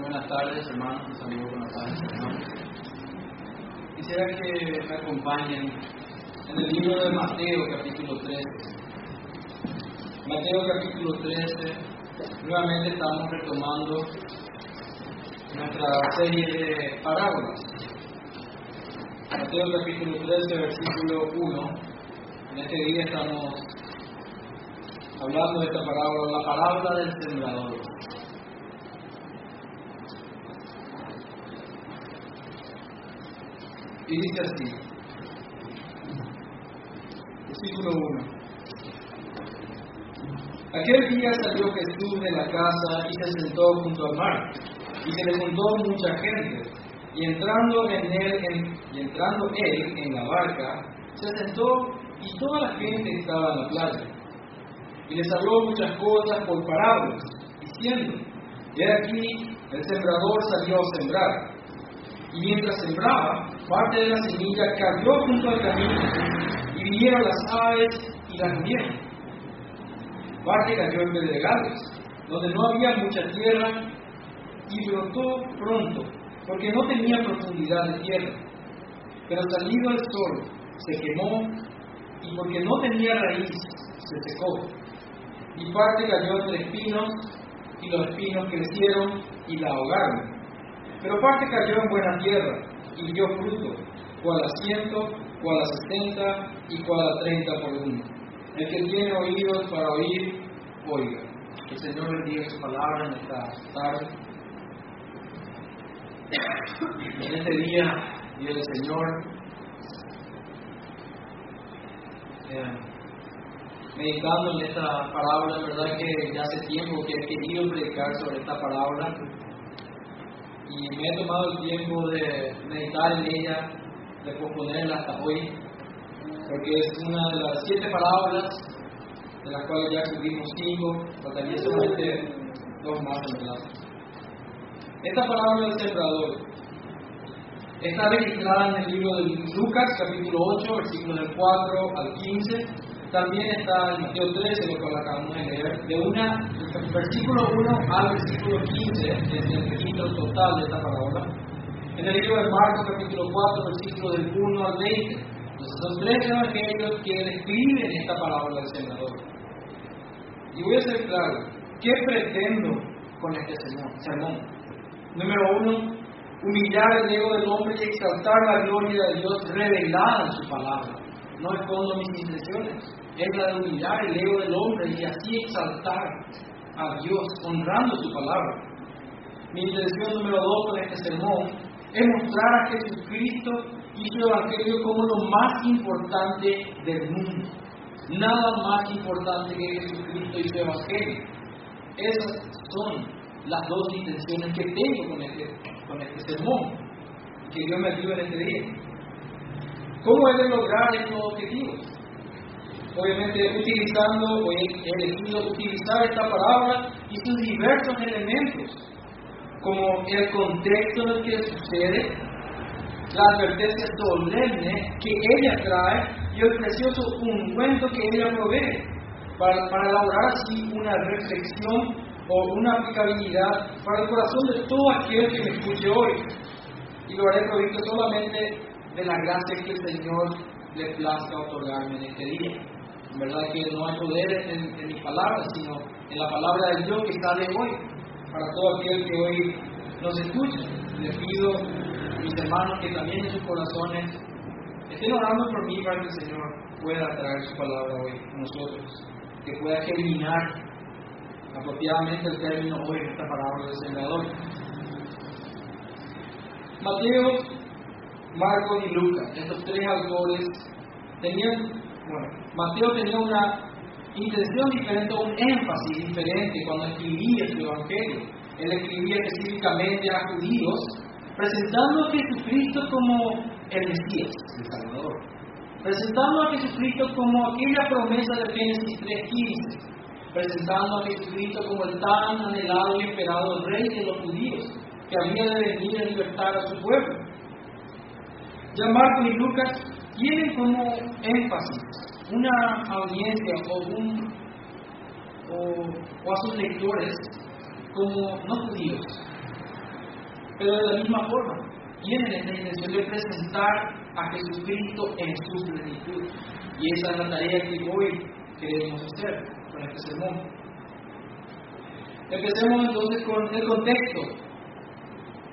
Buenas tardes, hermanos. Saludo con las tardes, hermanos. Quisiera que me acompañen en el libro de Mateo, capítulo 13. Mateo, capítulo 13. Nuevamente estamos retomando nuestra serie de parábolas. Mateo, capítulo 13, versículo 1. En este día estamos hablando de esta parábola, la parábola del sembrador. Y dice así, versículo 1. Aquel día salió Jesús de la casa y se sentó junto al mar, y se le juntó mucha gente, y entrando en él, en, y entrando él en la barca, se sentó y toda la gente estaba en la playa. Y les habló muchas cosas por parábolas, diciendo, y aquí el sembrador salió a sembrar. Y mientras sembraba, parte de la semilla cayó junto al camino, y vinieron las aves y la comieron. Parte cayó en pedregales, donde no había mucha tierra, y brotó pronto, porque no tenía profundidad de tierra. Pero salido el sol, se quemó, y porque no tenía raíz, se secó. Y parte cayó entre espinos, y los espinos crecieron y la ahogaron. Pero parte cayó en buena tierra, y dio fruto, cual a ciento, cual a sesenta, y cual a treinta por uno. El que tiene oídos para oír, oiga. Que el Señor bendiga su palabra en esta tarde. En este día, día del Señor, eh, meditando en esta la verdad que ya hace tiempo que he querido predicar sobre esta parábola y me he tomado el tiempo de meditar en ella, de posponerla hasta hoy, porque es una de las siete parábolas de las cuales ya escribimos cinco, faltaría solamente dos más en verdad. Esta parábola del sembrador está registrada en el libro de Lucas, capítulo 8, versículos del 4 al 15. También está en Mateo 13, lo cual acabamos de leer, de una, versículo 1 al versículo 15, es el registro total de esta parábola. En el libro de Marcos, capítulo 4, versículos del 1 al 20. Entonces, son tres evangelios que describen esta parábola del sembrador. Y voy a ser claro, ¿qué pretendo con este sermón? Número uno, humillar el ego del hombre y exaltar la gloria de Dios revelada en su palabra. No escondo mis intenciones, es la de humillar el ego del hombre y así exaltar a Dios, honrando su palabra. Mi intención número dos con este sermón es mostrar a Jesucristo y su Evangelio como lo más importante del mundo. Nada más importante que Jesucristo y su Evangelio. Esas son las dos intenciones que tengo con este, con este sermón, que Dios me ayude en este día. ¿Cómo he de lograr estos objetivos? Obviamente utilizando, o he elegido utilizar esta parábola y sus diversos elementos, como el contexto en el que sucede, la advertencia solemne que ella trae y el precioso ungüento que ella provee, para, para elaborar así una reflexión o una aplicabilidad para el corazón de todo aquel que me escuche hoy. Y lo haré provisto solamente de la gracia que el Señor le plazca otorgarme en este día. Verdad que no hay poder en, en mis palabras, sino en la palabra de Dios que sale hoy, para todo aquel que hoy nos escucha. Le pido mis hermanos que también en sus corazones estén orando por mí para que el Señor pueda traer su palabra hoy a nosotros, que pueda germinar apropiadamente el término hoy en esta parábola del sembrador. Mateo, Marcos y Lucas, estos tres autores, tenían, bueno, Mateo tenía una intención diferente, un énfasis diferente cuando escribía su evangelio. Él escribía específicamente a judíos, presentando a Jesucristo como el Mesías, el Salvador. Presentando a Jesucristo como aquella promesa de Génesis 3.15 presentando a Jesucristo como el tan anhelado y esperado Rey de los judíos, que había de venir a libertar a su pueblo. Ya Marcos y Lucas tienen como énfasis una audiencia o, a sus lectores como no judíos, Pero de la misma forma, tienen la intención de presentar a Jesucristo en su plenitud. Y esa es la tarea que hoy queremos hacer con este sermón. Empecemos entonces con el contexto.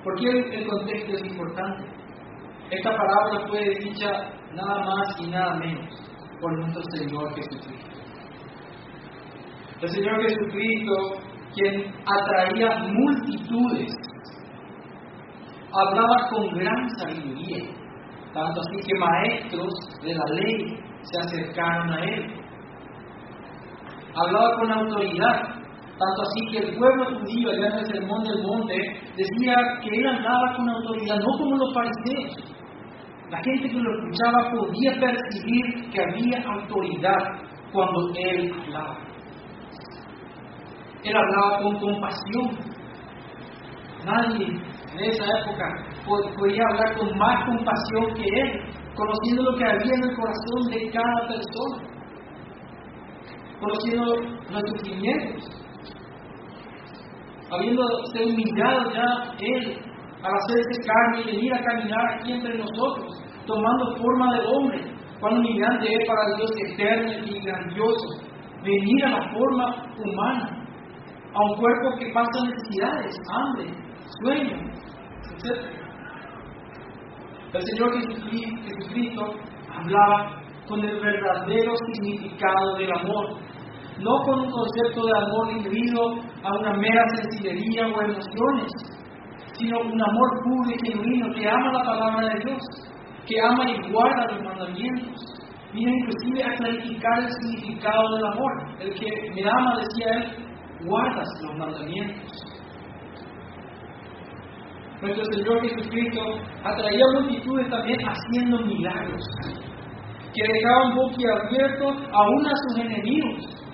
¿Por qué el contexto es importante? Esta palabra fue dicha nada más y nada menos por nuestro Señor Jesucristo. El Señor Jesucristo, quien atraía multitudes hablaba con gran sabiduría, tanto así que maestros de la ley se acercaron a él. Hablaba con autoridad, tanto así que el pueblo judío allá en el sermón del monte decía que él hablaba con autoridad, no como los fariseos. La gente que lo escuchaba podía percibir que había autoridad cuando él hablaba. Él hablaba con compasión. Nadie en esa época podía hablar con más compasión que él, conociendo lo que había en el corazón de cada persona, conociendo los sufrimientos, habiéndose humillado ya él al hacerse carne y venir a caminar aquí entre nosotros, tomando forma de hombre, cuán humillante es para Dios eterno y grandioso, venir a la forma humana, a un cuerpo que pasa necesidades, hambre, sueño, el Señor Jesucristo hablaba con el verdadero significado del amor, no con un concepto de amor individuo a una mera sencillería o emociones, sino un amor puro y genuino que ama la palabra de Dios, que ama y guarda los mandamientos. Vino inclusive a clarificar el significado del amor. El que me ama, decía él, guardas los mandamientos. Nuestro Señor Jesucristo atraía multitudes también haciendo milagros, que dejaban boquiabiertos aún a sus enemigos.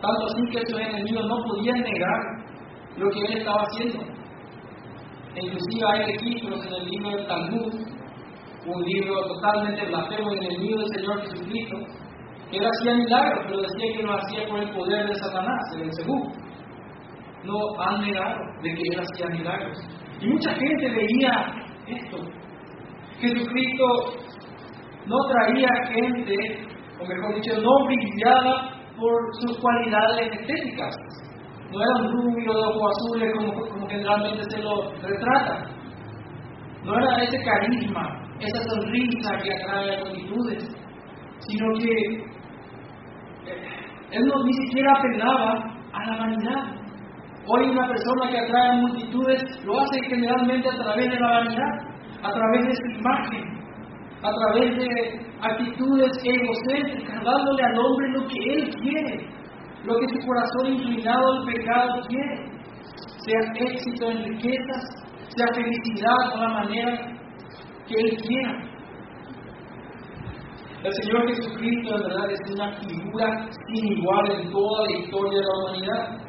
Tanto así que sus enemigos no podían negar lo que él estaba haciendo. Inclusive hay registros en el libro del Talmud, un libro totalmente blasfemo y enemigo del Señor Jesucristo, que él hacía milagros, pero decía que lo hacía por el poder de Satanás, el segundo no han negado de que Él hacía milagros. Y mucha gente veía esto. Jesucristo no traía gente, o mejor dicho, no brillaba por sus cualidades estéticas. No era un rubio de ojos azules como, generalmente se lo retrata. No era ese carisma, esa sonrisa que atrae a multitudes, sino que eh, él no, ni siquiera apelaba a la vanidad. Hoy una persona que atrae a multitudes lo hace generalmente a través de la vanidad, a través de su imagen, a través de actitudes egocéntricas, dándole al hombre lo que él quiere, lo que su corazón inclinado al pecado quiere, sea éxito en riquezas, sea felicidad o la manera que él quiera. El Señor Jesucristo en verdad es una figura sin igual en toda la historia de la humanidad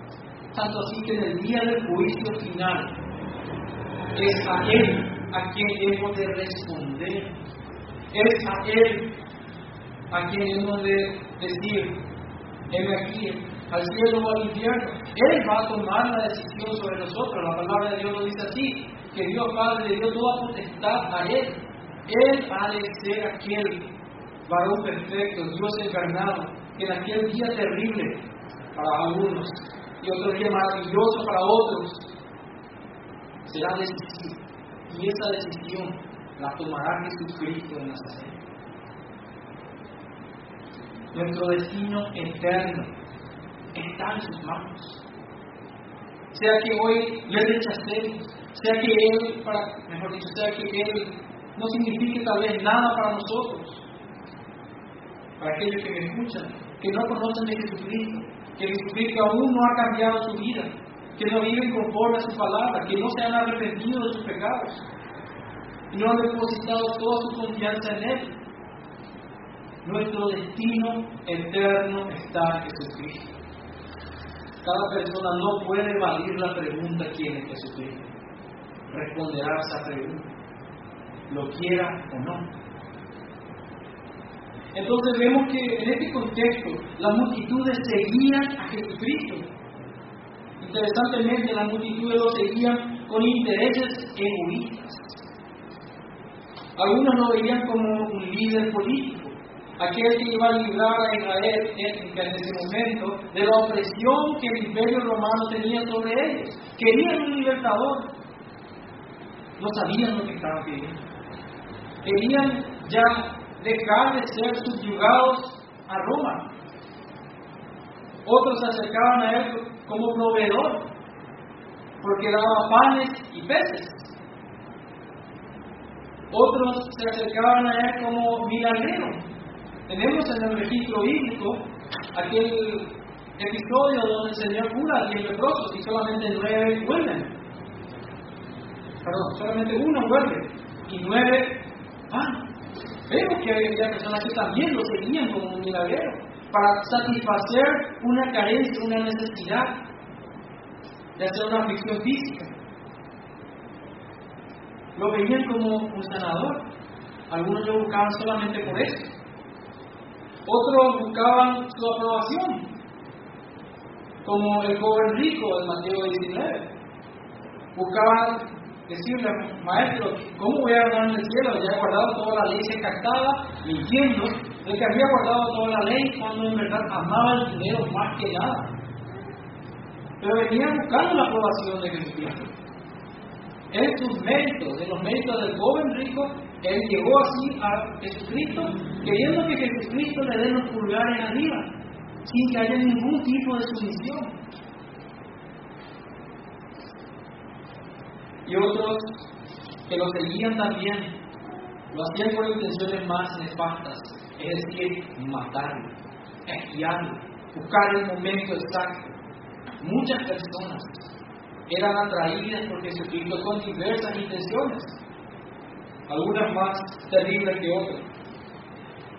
tanto así que en el día del juicio final es a Él a quien hemos de responder. Es a Él a quien hemos de decir, heme aquí, al cielo o al infierno. Él va a tomar la decisión sobre nosotros. La palabra de Dios lo dice así, que Dios Padre le dio toda potestad a Él. Él ha de ser aquel varón perfecto, Dios encarnado, que en aquel día terrible para algunos y otro día maravilloso para otros, será decisivo. Y esa decisión la tomará Jesucristo en Nazaret. Nuestro destino eterno está en sus manos. Sea que hoy le rechacemos, sea que Él, para, mejor dicho, sea que Él no signifique tal vez nada para nosotros, para aquellos que me escuchan, que no conocen de Jesucristo, que Jesucristo aún no ha cambiado su vida, que no viven conforme a su palabra, que no se han arrepentido de sus pecados y no han depositado toda su confianza en Él. Nuestro destino eterno está en Jesucristo. Cada persona no puede evadir la pregunta quién es Jesucristo. Responderá a esa pregunta, lo quiera o no. Entonces vemos que en este contexto las multitudes seguían a Jesucristo. Interesantemente, las multitudes lo seguían con intereses egoístas. Algunos lo veían como un líder político, aquel que iba a librar a Israel en, ese momento de la opresión que el imperio romano tenía sobre ellos. Querían un libertador, no sabían lo que estaban pidiendo. Querían ya dejar de ser subyugados a Roma. Otros se acercaban a él como proveedor, porque daba panes y peces. Otros se acercaban a él como milagrero. Tenemos en el registro bíblico aquel episodio donde el Señor cura a diez leprosos y solamente nueve vuelven. Perdón, solamente uno vuelve y nueve van. Vemos que había personas que también lo seguían como un milagrero para satisfacer una carencia, una necesidad de hacer una aflicción física. Lo veían como un sanador. Algunos lo buscaban solamente por eso. Otros buscaban su aprobación, como el joven rico de Mateo 19. Buscaban decirle, maestro, ¿cómo voy a ganar en el cielo? Ya he guardado toda la ley, se captaba mintiendo, el que había guardado toda la ley cuando en verdad amaba el dinero más que nada. Pero venía buscando la aprobación de Jesucristo. En sus méritos, en los méritos del joven rico, él llegó así a Jesucristo, queriendo que Jesucristo le dé los pulgares arriba, sin que haya ningún tipo de sumisión. y otros que lo seguían también lo hacían con intenciones más nefastas, es decir, matarlo, espiarlo, buscar el momento exacto. Muchas personas eran atraídas por Jesucristo con diversas intenciones, algunas más terribles que otras.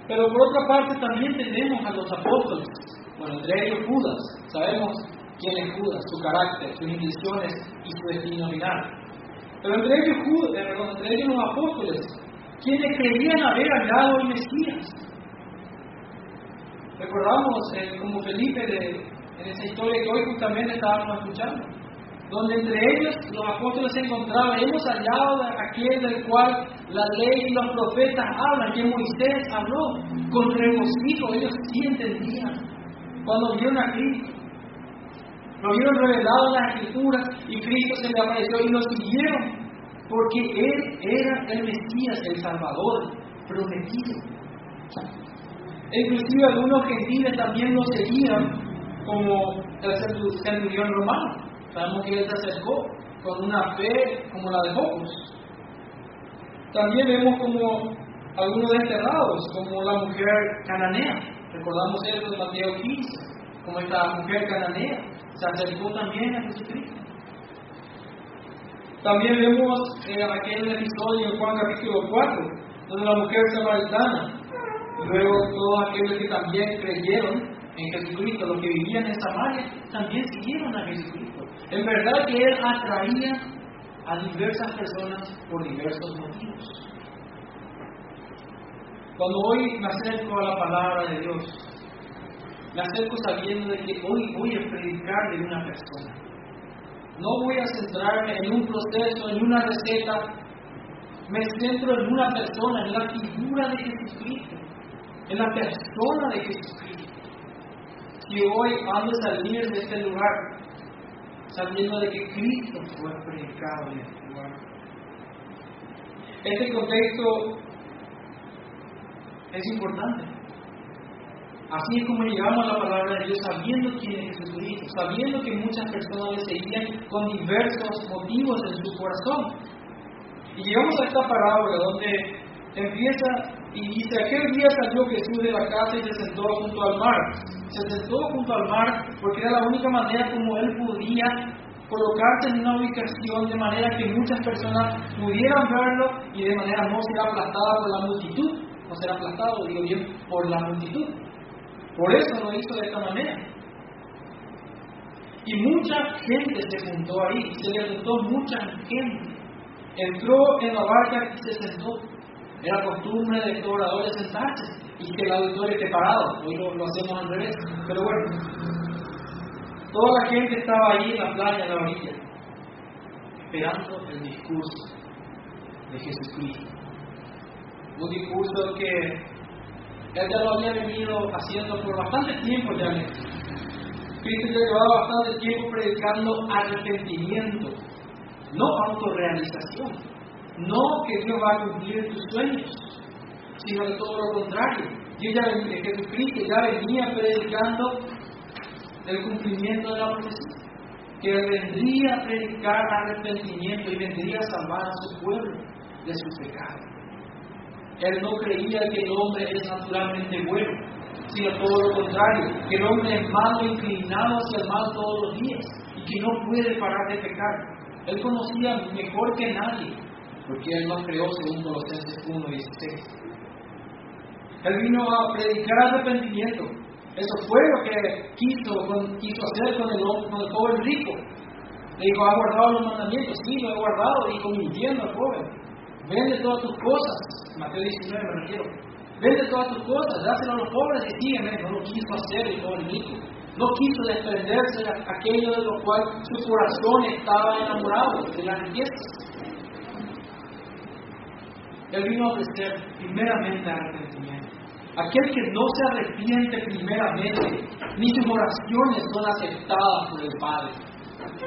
Pero por otra parte también tenemos a los apóstoles, bueno, entre ellos Judas, sabemos quién es Judas, su carácter, sus intenciones y su destino. Pero entre ellos, eh, entre ellos los apóstoles, quienes creían haber hallado al Mesías. Recordamos eh, como Felipe en esa historia que hoy justamente estábamos escuchando, donde entre ellos los apóstoles se encontraban, hemos hallado aquel del cual la ley y los profetas hablan, que Moisés habló, con regocijo, ellos sí entendían, cuando vieron a Cristo. Lo vieron revelado en las escrituras y Cristo se le apareció y lo siguieron porque Él era el Mesías, el Salvador prometido. E inclusive algunos gentiles también lo seguían como el centurión romano. Sabemos que él se acercó con una fe como la de pocos. También vemos como algunos desterrados, como la mujer cananea. Recordamos eso de Mateo 15, como esta mujer cananea se acercó también a Jesucristo. También vemos eh, aquel episodio en Juan capítulo 4, donde la mujer samaritana, luego todos aquellos que también creyeron en Jesucristo, los que vivían en Samaria, también siguieron a Jesucristo. En verdad que Él atraía a diversas personas por diversos motivos. Cuando hoy me acerco a la palabra de Dios, me acerco sabiendo de que hoy voy a predicar de una persona. No voy a centrarme en un proceso, en una receta. Me centro en una persona, en la figura de Jesucristo, en la persona de Jesucristo. Si hoy ando a salir de este lugar sabiendo de que Cristo fue predicado en este lugar. Este contexto es importante. Así es como llegamos a la palabra de Dios sabiendo quién es Jesucristo, sabiendo que muchas personas le seguían con diversos motivos en su corazón. Y llegamos a esta parábola donde empieza y dice, aquel día salió Jesús de la casa y se sentó junto al mar. Se sentó junto al mar porque era la única manera como él podía colocarse en una ubicación de manera que muchas personas pudieran verlo y de manera no ser aplastada por la multitud, no ser aplastado, digo bien, por la multitud. Por eso lo hizo de esta manera. Y mucha gente se juntó ahí, se le juntó mucha gente. Entró en la barca y se sentó. Era costumbre de estos oradores sentarse y que el auditorio esté parado. Hoy lo, hacemos al revés. Pero bueno, toda la gente estaba ahí en la playa, en la orilla. esperando el discurso de Jesucristo. Un discurso que él ya lo había venido haciendo por bastante tiempo ya. Cristo llevaba bastante tiempo predicando arrepentimiento, no autorrealización, no que Dios va a cumplir tus sueños, sino de todo lo contrario. Y ya, Jesucristo ya venía predicando el cumplimiento de la profecía que vendría a predicar arrepentimiento y vendría a salvar a su pueblo de su pecado. Él no creía que el hombre es naturalmente bueno, sino todo lo contrario, que el hombre es malo, inclinado hacia el mal todos los días y que no puede parar de pecar. Él conocía mejor que nadie, porque Él no creó según Colosenses 1.16. Él vino a predicar arrepentimiento, eso fue lo que quiso, hacer con el, con el joven rico. Le dijo, ¿ha guardado los mandamientos? Sí, lo he guardado. Dijo, mintiendo al joven. Vende todas tus cosas. Mateo 19 me refiero. Vende todas tus cosas, dáselo a los pobres y sígueme. No lo quiso hacer el joven rico. No quiso desprenderse de aquello de lo cual su corazón estaba enamorado, de las riquezas. Él vino a ofrecer primeramente arrepentimiento. Aquel que no se arrepiente primeramente, ni sus oraciones son aceptadas por el Padre,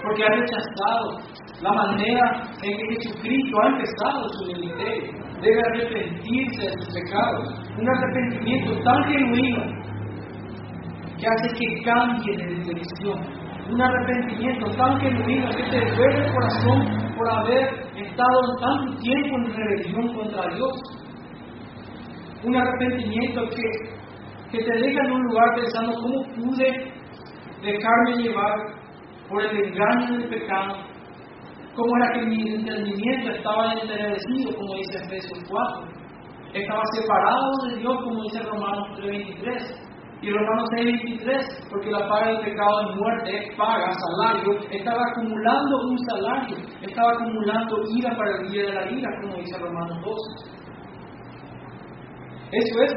porque ha rechazado la manera en que Jesucristo ha empezado su ministerio. Debe arrepentirse de sus pecados. Un arrepentimiento tan genuino que hace que cambie de dirección. Un arrepentimiento tan genuino que te duele el corazón por haber tanto tiempo en rebelión contra Dios un arrepentimiento que, que te deja en un lugar pensando cómo pude dejarme llevar por el engaño del pecado, cómo era que mi entendimiento estaba entenebrecido, como dice Efesios 4, estaba separado de Dios, como dice Romanos 3.23. Y Romanos 6.23, porque la paga del pecado es muerte, paga, salario, estaba acumulando un salario, estaba acumulando ira para el día de la ira, como dice Romanos 2. Eso es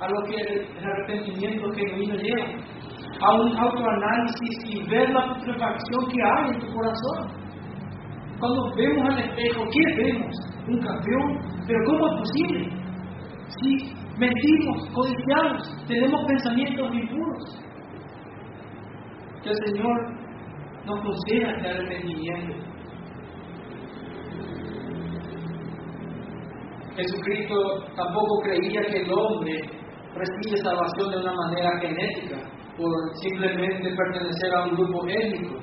a lo que el arrepentimiento genuino lleva, a un autoanálisis y ver la putrefacción que hay en tu corazón. Cuando vemos al espejo, ¿qué vemos? Un campeón, pero ¿cómo es posible? Si mentimos, codiciamos, tenemos pensamientos impuros. Que el Señor nos conceda este arrepentimiento Jesucristo tampoco creía que el hombre recibe salvación de una manera genética, por simplemente pertenecer a un grupo étnico.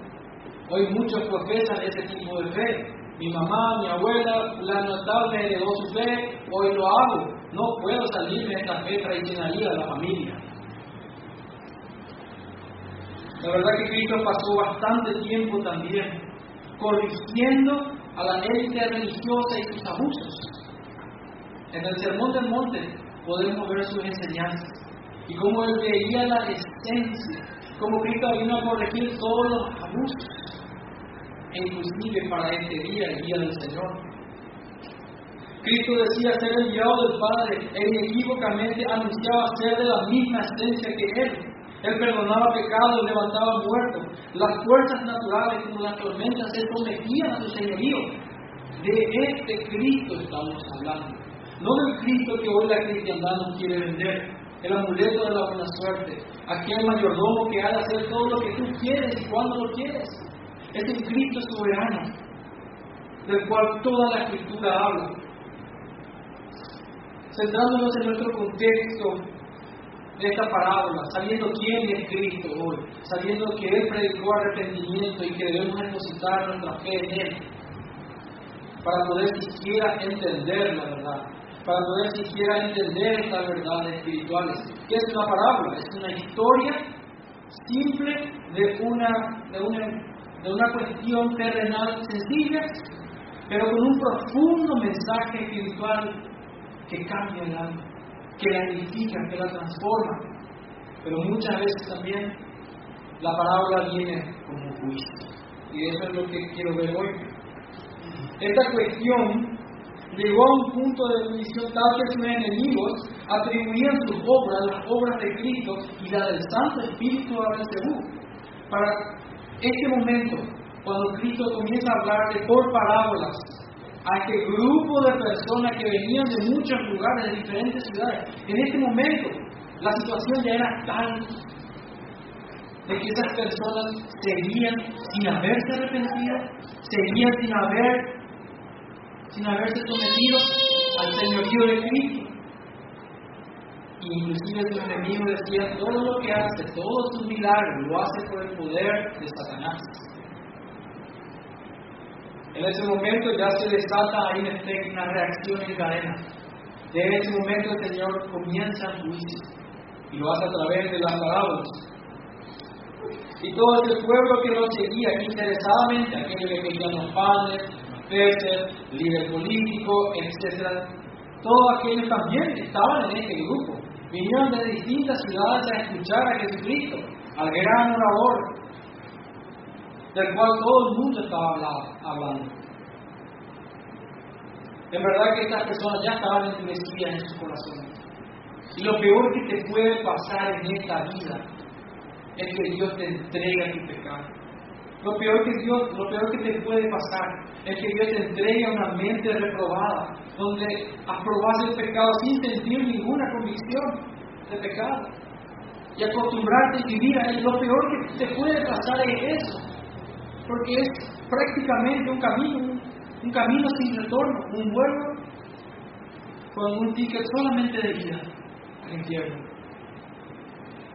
Hoy muchos profesan ese tipo de fe. Mi mamá, mi abuela, la notable heredó su fe, hoy lo hago. No puedo salir de esta fe tradicionalista de la familia. La verdad que Cristo pasó bastante tiempo también corrigiendo a la élite religiosa y sus abusos. En el Sermón del Monte podemos ver sus enseñanzas y cómo él veía la esencia, cómo Cristo vino a corregir todos los abusos, e inclusive para este día, el día del Señor. Cristo decía ser enviado del Padre e inequívocamente anunciaba ser de la misma esencia que Él. Él perdonaba pecados, levantaba muertos. Las fuerzas naturales como las tormentas se sometían a su señorío. De este Cristo estamos hablando. No del Cristo que hoy la cristiandad nos quiere vender, el amuleto de la buena suerte, aquel mayordomo que ha de hacer todo lo que tú quieres y cuando lo quieres. Es el Cristo soberano, del cual toda la escritura habla. Centrándonos en nuestro contexto de esta parábola, sabiendo quién es Cristo hoy, sabiendo que Él predicó arrepentimiento y que debemos depositar nuestra fe en Él, para poder siquiera entender la verdad para poder siquiera entender estas verdades espirituales. ¿Qué es una parábola? Es una historia simple de una, de una, de una cuestión terrenal sencilla, pero con un profundo mensaje espiritual que cambia el alma, que la edifica, que la transforma. Pero muchas veces también la parábola viene como juicio. Y eso es lo que quiero ver hoy. Esta cuestión llegó a un punto de división tal que sus enemigos atribuían sus obras, las obras de Cristo y la del Santo Espíritu a Belcebú. Para este momento, cuando Cristo comienza a hablarle por parábolas a este grupo de personas que venían de muchos lugares, de diferentes ciudades. En este momento, la situación ya era tal de que esas personas seguían sin haberse arrepentido, seguían sin haber sin haberse sometido al señorío de Cristo. Inclusive su enemigo decía, todo lo que hace, todos sus milagros, lo hace por el poder de Satanás. En ese momento ya se desata ahí una reacción en cadena. De ese momento el Señor comienza el juicio y lo hace a través de las parábolas. Y todo ese pueblo que lo seguía interesadamente, aquellos que querían los padres, los peces, líder político, etc., todos aquellos también estaban en este grupo. Vinieron de distintas ciudades a escuchar a Jesucristo, al gran orador, del cual todo el mundo estaba hablando. En verdad que estas personas ya estaban endurecidas en su corazón. Y lo peor que te puede pasar en esta vida es que Dios te entrega tu pecado. Lo peor que Dios, lo peor que te puede pasar es que Dios te entregue una mente reprobada, donde aprobas el pecado sin sentir ninguna convicción de pecado. Y acostumbrarte a vivir a. Lo peor que te puede pasar es eso porque es prácticamente un camino, un, camino sin retorno, un vuelo con un ticket solamente de vida al infierno.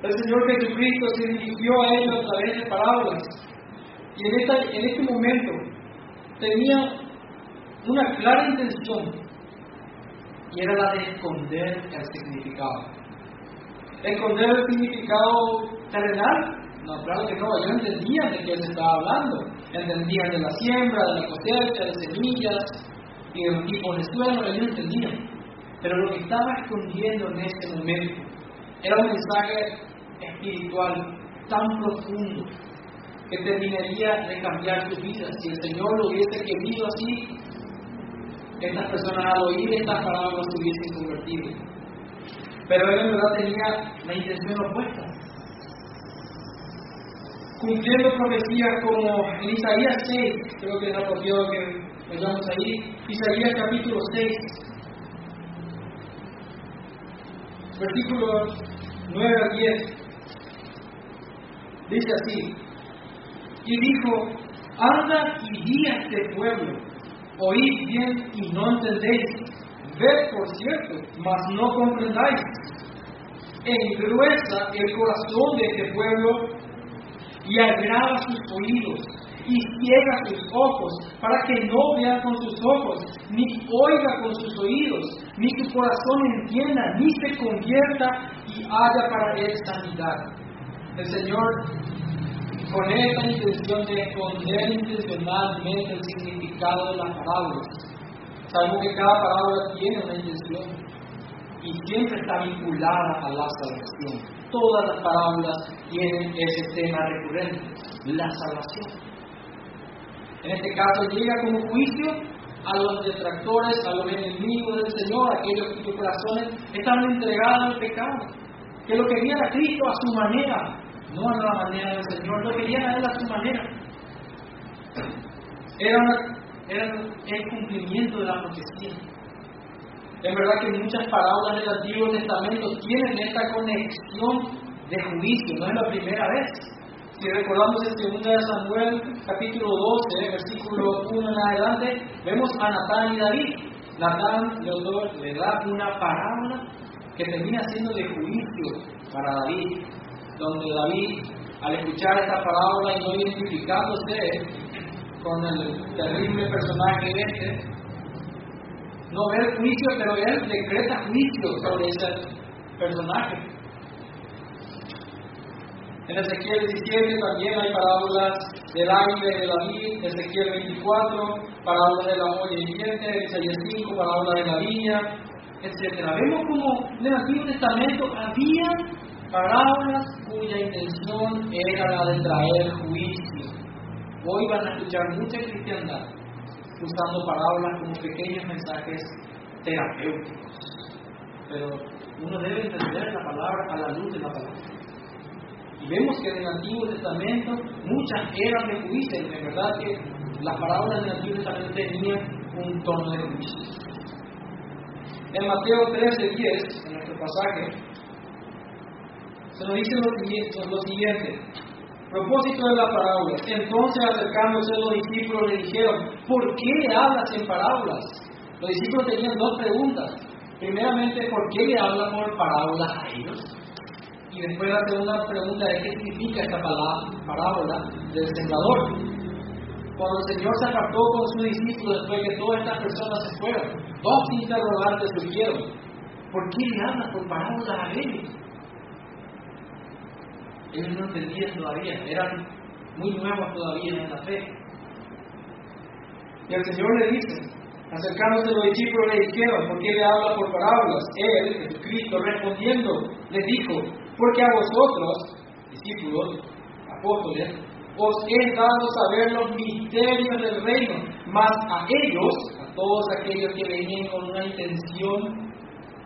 El Señor Jesucristo se dirigió a ellos a través de parábolas y en, esta, en este momento tenía una clara intención y era la de esconder el significado. Esconder el significado terrenal no, claro que no, ellos entendían de qué se estaba hablando. Entendían de la siembra, de la cosecha, de semillas y de los tipos de suelo, ellos entendían. Pero lo que estaba escondiendo en ese momento era un mensaje espiritual tan profundo que terminaría de cambiar su vida. Si el Señor lo hubiese querido así, estas personas al oír estas palabras se hubiesen convertido. Pero él en verdad tenía la intención opuesta cumpliendo profecías como en Isaías 6, creo que es apropiado que vayamos ahí, Isaías capítulo 6, versículos 9 a 10, dice así, y dijo, anda y di a este pueblo, oíd bien y no entendéis, ved por cierto, mas no comprendáis, engruesa el corazón de este pueblo y agrava sus oídos y ciega sus ojos para que no vea con sus ojos, ni oiga con sus oídos, ni su corazón entienda, ni se convierta y haya para él sanidad. El Señor, con esta intención de esconder intencionalmente el significado de las palabras, sabemos que cada palabra tiene una intención y siempre está vinculada a la salvación todas las parábolas tienen ese tema recurrente, la salvación. En este caso llega como juicio a los detractores, a los enemigos del Señor, aquellos cuyos corazones están entregados al pecado, que lo querían a Cristo a su manera, no a la manera del Señor, lo querían a Él a su manera. Era, el cumplimiento de la profecía. Es verdad que muchas parábolas del Antiguo Testamento tienen esta conexión de juicio, no es la primera vez. Si recordamos en 2 Samuel capítulo 12, versículo 1 en adelante, vemos a Natán y David. Natán le da una parábola que termina siendo de juicio para David, donde David, al escuchar esta parábola y no identificándose con el terrible personaje este, no ver juicio, pero él decreta juicio sobre ese personaje. En Ezequiel 17 también hay parábolas del águila de la vid, Ezequiel 24, parábolas de la olla viviente, Isaías 5, parábolas de la viña, etc. Vemos como en el Antiguo Testamento había parábolas cuya intención era la de traer juicio. Hoy van a escuchar mucha cristiandad usando parábolas como pequeños mensajes terapéuticos. Pero uno debe entender la palabra a la luz de la palabra. Vemos que en el Antiguo Testamento muchas eran de juicio, de verdad que las parábolas del Antiguo Testamento tenían un tono de juicio. En Mateo 13, 10, en nuestro pasaje, se nos dice lo siguiente, propósito de la parábola. Entonces acercándose los discípulos le dijeron, ¿por qué hablas en parábolas? Los discípulos tenían dos preguntas. Primeramente, ¿por qué le habla por parábolas a ellos? Y después la segunda pregunta es qué significa esta parábola del sembrador. Cuando el Señor se apartó con sus discípulos después de que todas estas personas se fueron, dos interrogantes surgieron. ¿Por qué le habla por parábolas a ellos? Ellos no entendían todavía, eran muy nuevos todavía en la fe. Y el Señor le dice, acercándose los discípulos le dijeron, ¿por qué le habla por parábolas? Él, Jesucristo, respondiendo, les dijo, porque a vosotros, discípulos, apóstoles, os he dado saber los misterios del reino, mas a ellos, a todos aquellos que venían con una intención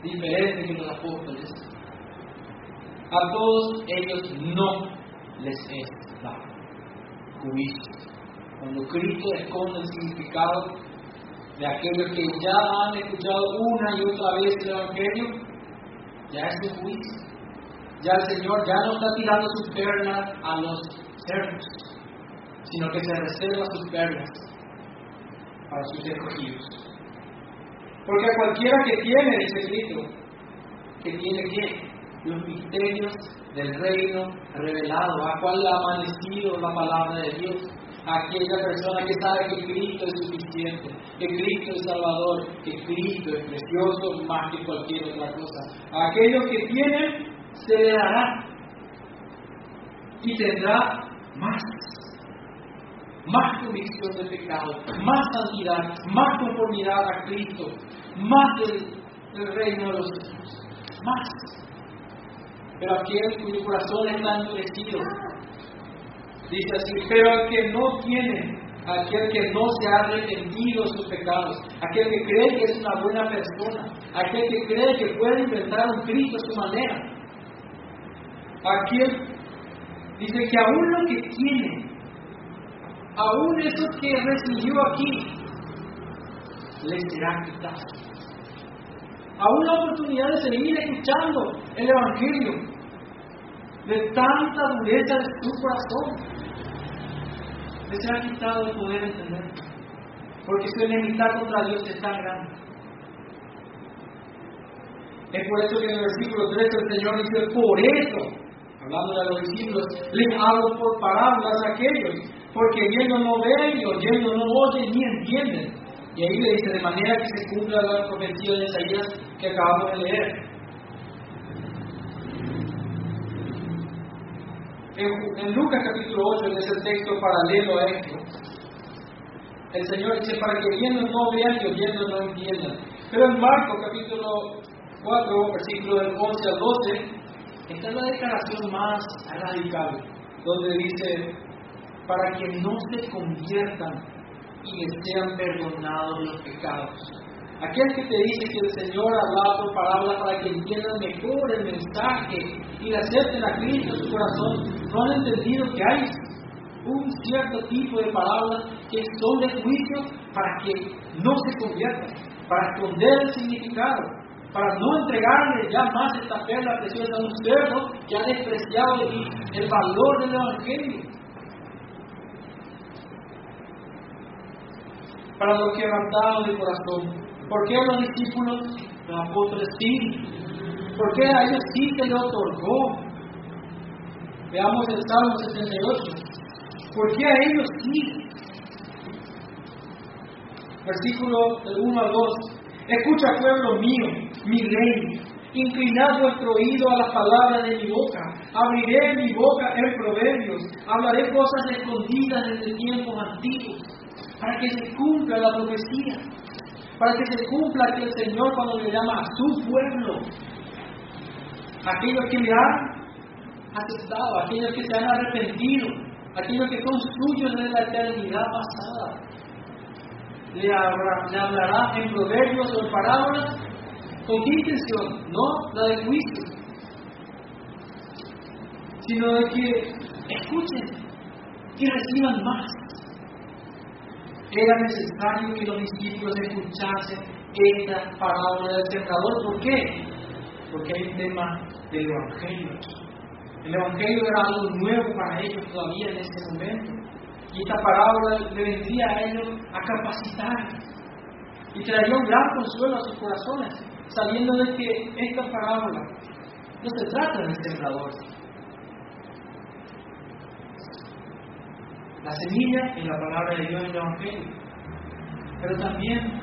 diferente que los apóstoles, a todos ellos no les es dado juicio. Cuando Cristo esconde el significado de aquellos que ya han escuchado una y otra vez el Evangelio, ya es un juicio. Ya el Señor ya no está tirando sus perlas a los cerdos, sino que se reserva sus perlas para sus escogidos. Porque a cualquiera que tiene, dice Cristo, que tiene que los misterios del reino revelado, a cual ha amanecido la palabra de Dios, aquella persona que sabe que Cristo es suficiente, que Cristo es Salvador, que Cristo es precioso más que cualquier otra cosa. A aquellos que tienen, se le dará y tendrá más. Más convicción de pecado, más santidad, más conformidad a Cristo, más del, del reino de los cielos. Más pero aquel cuyo corazón está endurecido. Dice así, pero al que no tiene, aquel que no se ha arrepentido sus pecados, aquel que cree que es una buena persona, aquel que cree que puede inventar un Cristo a su manera, aquel dice que aún lo que tiene, aún eso que recibió aquí, le será quitado aún la oportunidad de seguir escuchando el Evangelio, de tanta dureza de su corazón, le se ha quitado el poder entender, porque su enemistad contra Dios es tan grande. Es por eso que en el versículo 13 el Señor dice, por eso, hablando de los discípulos, les hablo por parábolas a aquellos, porque viendo no ven y oyendo no oyen ni entienden. Y ahí le dice, de manera que se cumpla la profecía de Isaías que acabamos de leer. En, Lucas capítulo 8, en ese texto paralelo a esto, el Señor dice, para que viendo no vean y oyendo no entiendan. Pero en Marcos capítulo 4, versículo del 11 al 12, está la declaración más radical, donde dice, para que no se conviertan y les sean perdonados los pecados. Aquel que te dice que el Señor habla por palabras para que entiendan mejor el mensaje y acepten a Cristo en su corazón, no han entendido que hay un cierto tipo de palabras que son de juicio para que no se conviertan, para esconder el significado, para no entregarle ya más esta perla preciosa a un cerdo que ha despreciado el valor del Evangelio. Para los quebrantados de corazón, ¿Por qué a los discípulos, los apóstoles sí? ¿Por qué a ellos sí se le otorgó? Veamos el Salmo 78. ¿Por qué a ellos sí? Versículo del 1 al 2. Escucha, pueblo mío, mi rey, inclinad vuestro oído a las palabras de mi boca. Abriré mi boca en proverbios. Hablaré cosas escondidas desde tiempos antiguos, para que se cumpla la profecía para que se cumpla que el Señor cuando le llama a su pueblo, aquellos que le han aceptado, aquellos que se han arrepentido, aquellos que son suyos desde la eternidad pasada. Le, hablará en proverbios o en parábolas con qué intención, no la de juicio, sino de que escuchen y reciban más. Era necesario que los discípulos escuchasen esta parábola del sembrador. ¿Por qué? Porque hay un tema del Evangelio El Evangelio era algo nuevo para ellos todavía en ese momento. Y esta parábola le vendría a ellos a capacitar y traería un gran consuelo a sus corazones, sabiendo de que esta parábola no se trata del sembrador. La semilla es la palabra de Dios en el Evangelio, pero también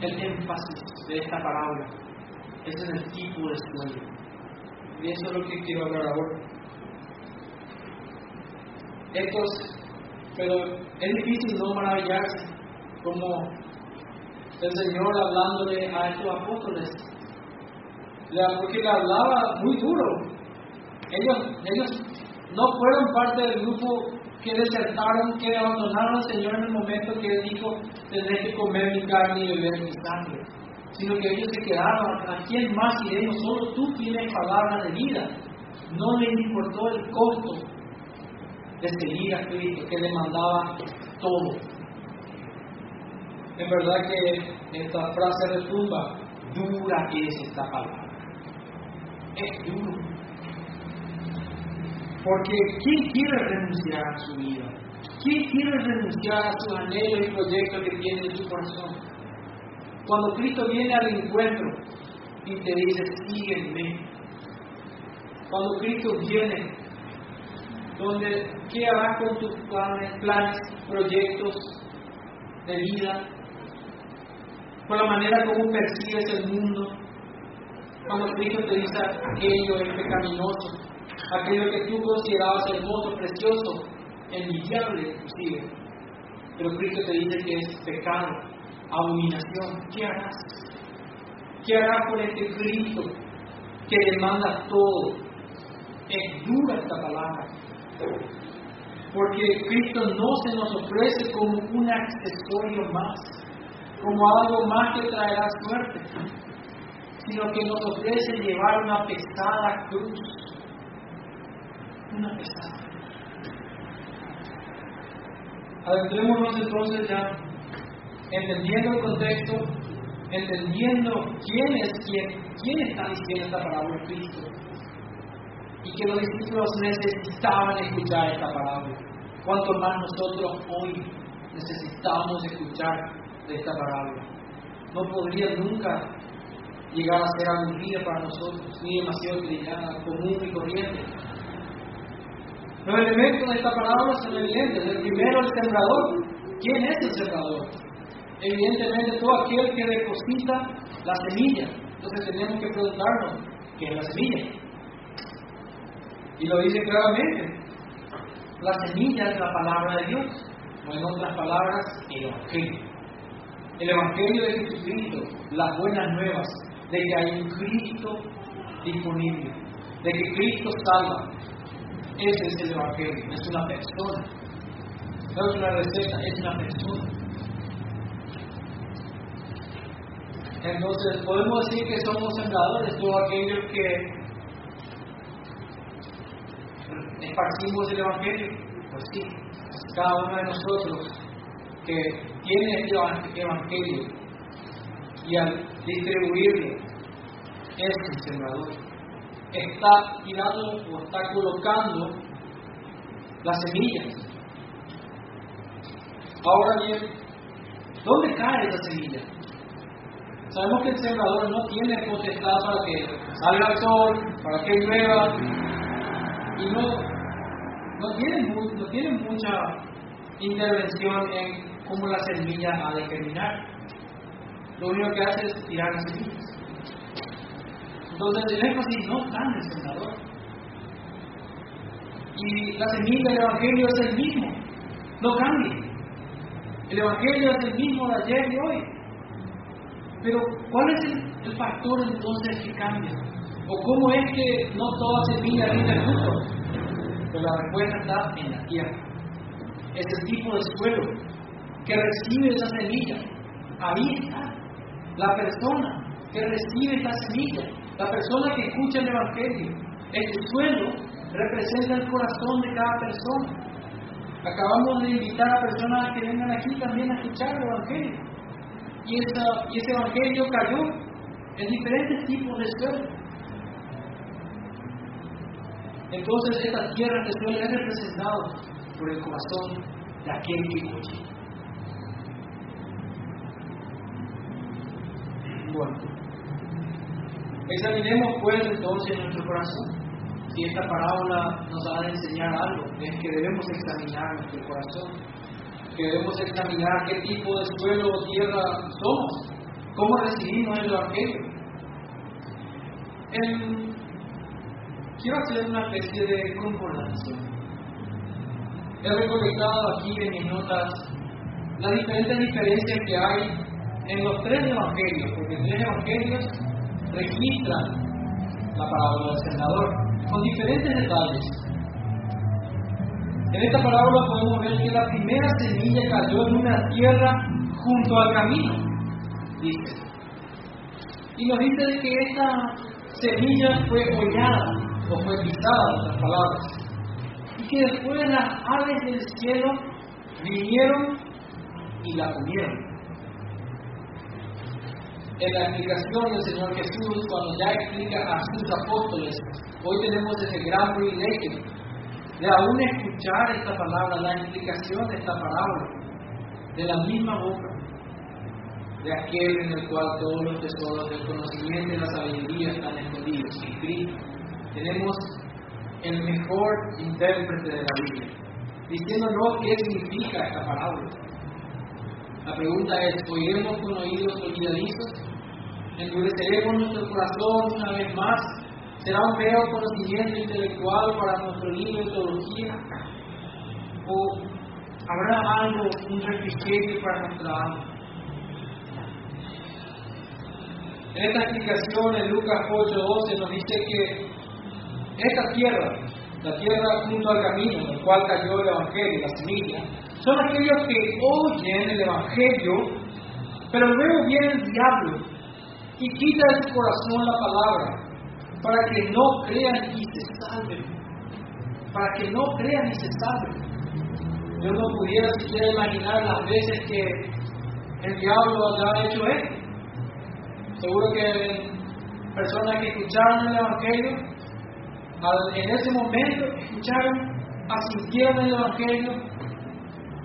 el énfasis de esta parábola es en el tipo de suelo. Y eso es lo que quiero hablar ahora. Estos, pero es difícil no maravillarse como el Señor hablándole a estos apóstoles, porque le hablaba muy duro. Ellos, ellos no fueron parte del grupo que desertaron, que abandonaron al Señor en el momento que Él dijo, tenés que comer mi carne y beber mi sangre. Sino que ellos se quedaron, ¿a quién más iremos? Solo tú tienes palabra de vida. No les importó el costo de seguir a Cristo, que demandaba todo. En verdad que esta frase retumba, dura es esta palabra. Es duro. Porque ¿quién quiere renunciar a su vida? ¿Quién quiere renunciar a sus anhelos y proyectos que tiene en su corazón? Cuando Cristo viene al encuentro y te dice, sígueme. Cuando Cristo viene, donde, ¿qué hará con tus planes, planes, proyectos de vida? Con la manera como percibes el mundo. Cuando Cristo te dice aquello es pecaminoso, aquello que tú considerabas hermoso, precioso, envidiable inclusive. Pero Cristo te dice que es pecado, abominación. ¿Qué harás? ¿Qué harás con este Cristo que demanda todo? Es dura esta palabra. Porque Cristo no se nos ofrece como un accesorio más como algo más que traerá suerte, sino que nos ofrece llevar una pesada cruz. Una pesada. Adentrémonos entonces ya, entendiendo el contexto, entendiendo quién es quién, quién está diciendo esta parábola de Cristo. Y que los discípulos necesitaban escuchar esta parábola. Cuanto más nosotros hoy necesitamos escuchar de esta parábola. No podría nunca llegar a ser aburrida para nosotros, ni demasiado trillada, común y corriente. Los elementos de esta parábola son evidentes. El primero, el sembrador. ¿Quién es el sembrador? Evidentemente, todo aquel que deposita la semilla. Entonces tenemos que preguntarnos, ¿qué es la semilla? Y lo dice claramente. La semilla es la palabra de Dios, o en otras palabras, el Evangelio el Evangelio de Jesucristo, las buenas nuevas de que hay un Cristo disponible, de que Cristo salva. Ese es el Evangelio, es una persona. No es una receta, es una persona. Entonces, podemos decir que somos sembradores, todos aquellos que esparcimos el Evangelio. Pues sí, cada uno de nosotros que tiene este evangelio y al distribuirlo es el sembrador. Está tirando o está colocando las semillas. Ahora bien, ¿dónde cae esa semilla? Sabemos que el sembrador no tiene potestad para que salga el sol, para que llueva, y no, no, tiene, no tiene mucha intervención en cómo la semilla ha de germinar. Lo único que hace es tirar las semillas. Entonces el énfasis no está en el sembrador. Y la semilla del Evangelio es el mismo, no cambia. El Evangelio es el mismo de ayer y hoy. Pero ¿cuál es el, factor entonces que cambia? ¿O cómo es que no toda semilla rinde fruto? Pues la respuesta está en la tierra. Es el tipo de suelo que recibe esa semilla. Ahí está la persona que recibe esa semilla, la persona que escucha el Evangelio. Este suelo representa el corazón de cada persona. Acabamos de invitar a personas que vengan aquí también a escuchar el Evangelio. Y, ese Evangelio cayó en diferentes tipos de suelo. Entonces esta tierra de suelo es representada por el corazón de aquel que oye. Bueno, examinemos pues entonces nuestro corazón. Si esta parábola nos ha de enseñar algo, es que debemos examinar nuestro corazón, debemos examinar qué tipo de suelo o tierra somos, cómo recibimos el Evangelio. quiero hacer una especie de concordancia. He recolectado aquí en mis notas las diferentes diferencias que hay en los tres evangelios, porque tres evangelios registran la parábola del senador con diferentes detalles. En esta parábola podemos ver que la primera semilla cayó en una tierra junto al camino, dice. Y nos dice que esta semilla fue hollada o fue pisada, en otras palabras. Y que después las aves del cielo vinieron y la comieron en la explicación del Señor Jesús, cuando ya explica a sus apóstoles, hoy tenemos ese gran privilegio de aún escuchar esta palabra, la explicación de esta palabra, de la misma boca de aquel en el cual todos los tesoros del conocimiento y la sabiduría están escondidos, en Cristo. Tenemos el mejor intérprete de la Biblia, diciéndonos qué significa esta palabra. La pregunta es, ¿oiremos con oídos olvidadizos? Endureceremos nuestro corazón una vez más, será un mero conocimiento intelectual para nuestro libro teología, o habrá algo, un refrigerio para nuestra alma. En esta explicación en Lucas 8:12 nos dice que esta tierra, la tierra junto al camino en el cual cayó el Evangelio, la semilla, son aquellos que oyen el Evangelio, pero luego viene el diablo y quita de su corazón la palabra, para que no crean y se salven. Para que no crean y se salven. Yo no pudiera siquiera imaginar las veces que el diablo haya hecho esto. Seguro que personas que escucharon el Evangelio, en ese momento escucharon, asistieron al Evangelio,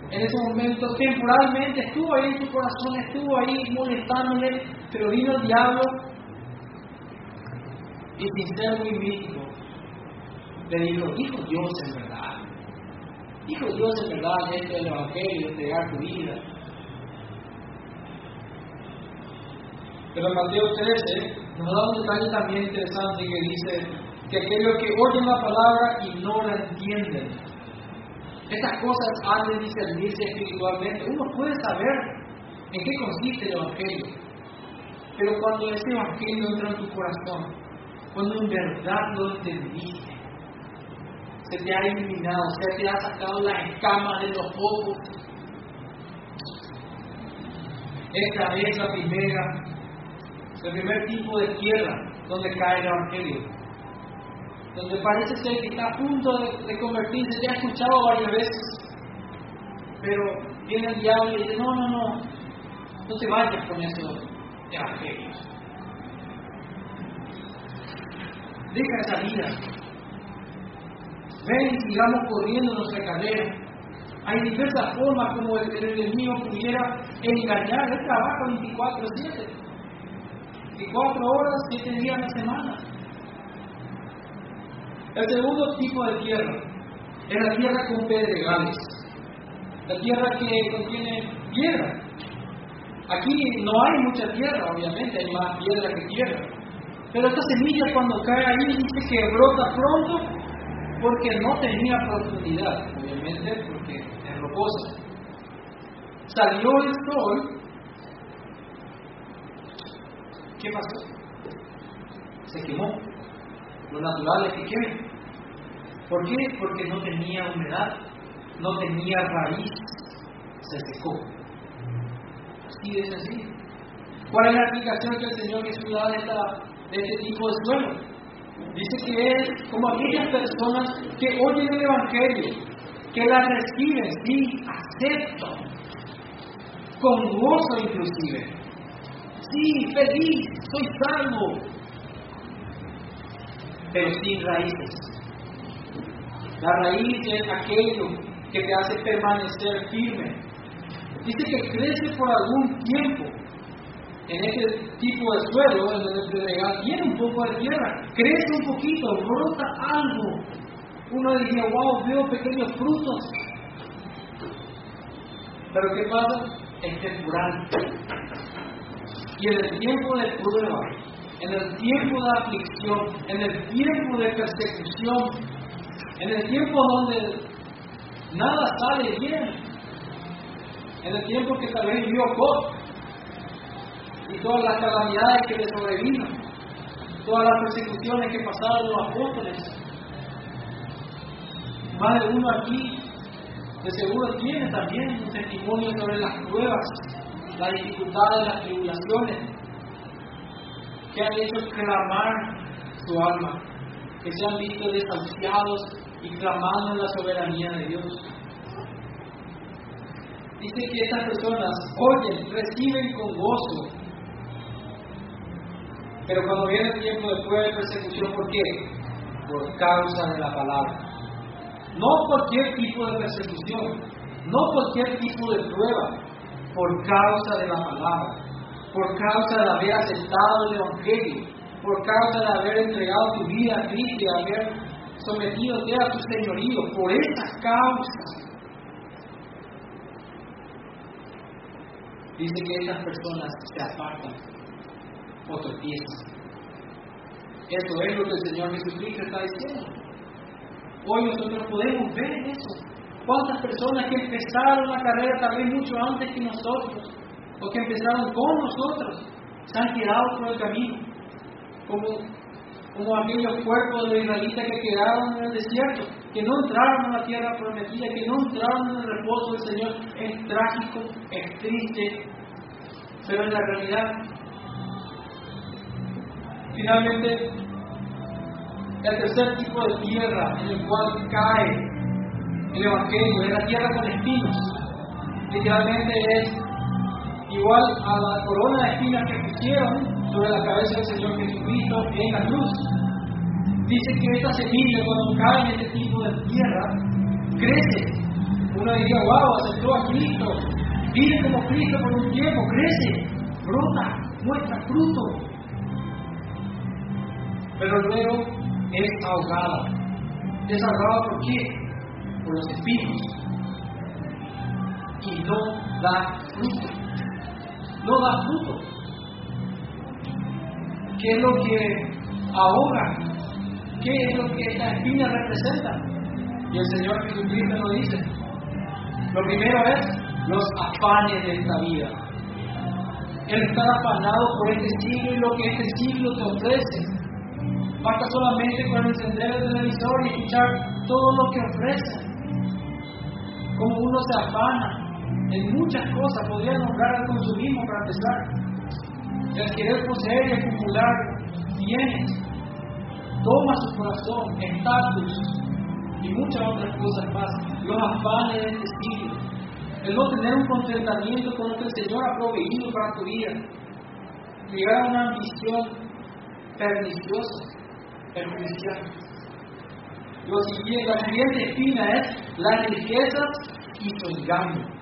en ese momento temporalmente estuvo ahí en su corazón, estuvo ahí molestándole, pero vino el diablo y sin ser muy místico, le dijo, dijo Dios en verdad, dijo Dios en verdad esto del Evangelio, entregar tu vida. Pero en Mateo 13 nos da un detalle también interesante que dice que aquellos que oyen la palabra y no la entienden, estas cosas han de discernirse espiritualmente. Uno puede saber en qué consiste el Evangelio. Pero cuando ese Evangelio entra en tu corazón, cuando en verdad lo entendiste, se te ha iluminado, se te ha sacado la escama de los ojos. Esta es la primera, el primer tipo de tierra donde cae el Evangelio donde parece ser que está a punto de, convertirse, ya he escuchado varias veces, pero viene el diablo y dice, no, no, no, no te vayas con esos evangelios. Deja esa vida. Ven y sigamos corriendo nuestra carrera. Hay diversas formas como el, el enemigo pudiera engañar. Él trabaja 24-7. 24 horas, 7 días a la semana. El segundo tipo de tierra es la tierra con pedregales, la tierra que contiene piedra. Aquí no hay mucha tierra, obviamente, hay más piedra que tierra. Pero esta semilla cuando cae ahí dice que brota pronto porque no tenía profundidad, obviamente porque es rocosa. Salió el sol, ¿qué pasó? Se quemó. Lo natural es que queme. ¿Por qué? Porque no tenía humedad, no tenía raíz, se secó. Así de sencillo. ¿Cuál es la aplicación que el Señor Jesús da de, esta, de este tipo de suelo? Dice que es como aquellas personas que oyen el Evangelio, que la reciben, sí, acepto, con gozo inclusive. Sí, feliz, soy salvo, pero sin raíces. La raíz es aquello que te hace permanecer firme. Dice que crece por algún tiempo, en ese tipo de suelo, en donde pedregal tiene un poco de tierra, crece un poquito, brota algo. Uno diría, wow, veo pequeños frutos. Pero ¿qué pasa? Es temporal. Y en el tiempo de prueba, en el tiempo de aflicción, en el tiempo de persecución, en el tiempo donde nada sale bien, en el tiempo que vez vio Job, y todas las calamidades que le sobrevino, todas las persecuciones que pasaron los apóstoles. Más de uno aquí, de seguro, tiene también un testimonio sobre las pruebas, las dificultades, las tribulaciones, que han hecho clamar su alma, que se han visto desahuciados y clamando en la soberanía de Dios. Dice que estas personas oyen, reciben con gozo pero cuando viene el tiempo después de persecución, ¿por qué? Por causa de la palabra. No cualquier tipo de persecución, no cualquier tipo de prueba, por causa de la palabra, por causa de haber aceptado el Evangelio, por causa de haber entregado tu vida a Cristo y haber sometido a tu señorío, por esa causa. Dice que estas personas se apartan o tropiezas. Eso es lo que el Señor Jesucristo está diciendo. Hoy nosotros podemos ver eso. ¿Cuántas personas que empezaron la carrera tal vez mucho antes que nosotros, o que empezaron con nosotros, se han quedado por el camino? Como, como aquellos cuerpos de israelitas que quedaron en el desierto, que no entraron en la tierra prometida, que no entraron en el reposo del Señor. Es trágico, es triste, pero en la realidad Finalmente, el tercer tipo de tierra en el cual cae el Evangelio es la tierra con espinos. Literalmente es igual a la corona de espinas que pusieron sobre la cabeza del Señor Jesucristo en la cruz. Dice que esta semilla cuando cae en este tipo de tierra, crece. Uno diría, wow, aceptó a Cristo, vive como Cristo por un tiempo, crece, brota, muestra fruto, pero luego es ahogada. ¿Es ahogada por qué? Por los espíritus. Y no da fruto. No da fruto. ¿Qué es lo que ahoga? ¿Qué es lo que esta espina representa? Y el Señor Jesucristo nos dice. Lo primero es los afanes de esta vida. El estar afanado por este siglo y lo que este siglo te ofrece Basta solamente con encender el televisor y escuchar todo lo que ofrece. Como uno se afana en muchas cosas, podría nombrar al consumismo para empezar. El querer poseer y acumular bienes toma su corazón, estatus y muchas otras cosas más. Los afanes de este siglo. El no tener un contentamiento con lo que el Señor ha proveído para tu vida. Llegar a una ambición perniciosa cristiano. Lo siguiente, la siguiente espina es la riqueza y su engaño.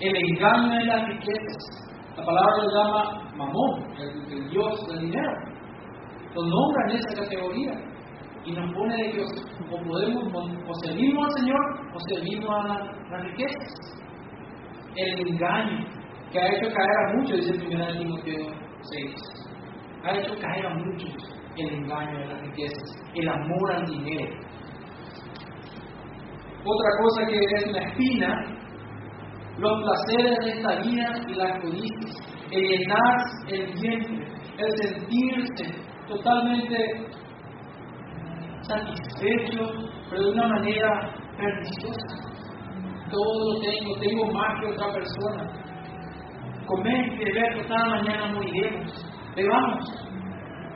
El engaño de las riquezas. La palabra lo llama mamón, el, dios del dinero. Lo nombra en esa categoría y nos pone de que o podemos o servimos al Señor o servimos a las riquezas. El engaño que ha hecho caer a muchos, dice el 1 Timoteo 6. Ha hecho caer a muchos el engaño de las riquezas, el amor al dinero. Otra cosa que es una espina, los placeres de esta vida y las codicias, el llenar el vientre, el sentirse totalmente satisfecho, pero de una manera perniciosa. Todo lo tengo, tengo más que otra persona. Comer y beber, cada mañana moriremos. Bebamos,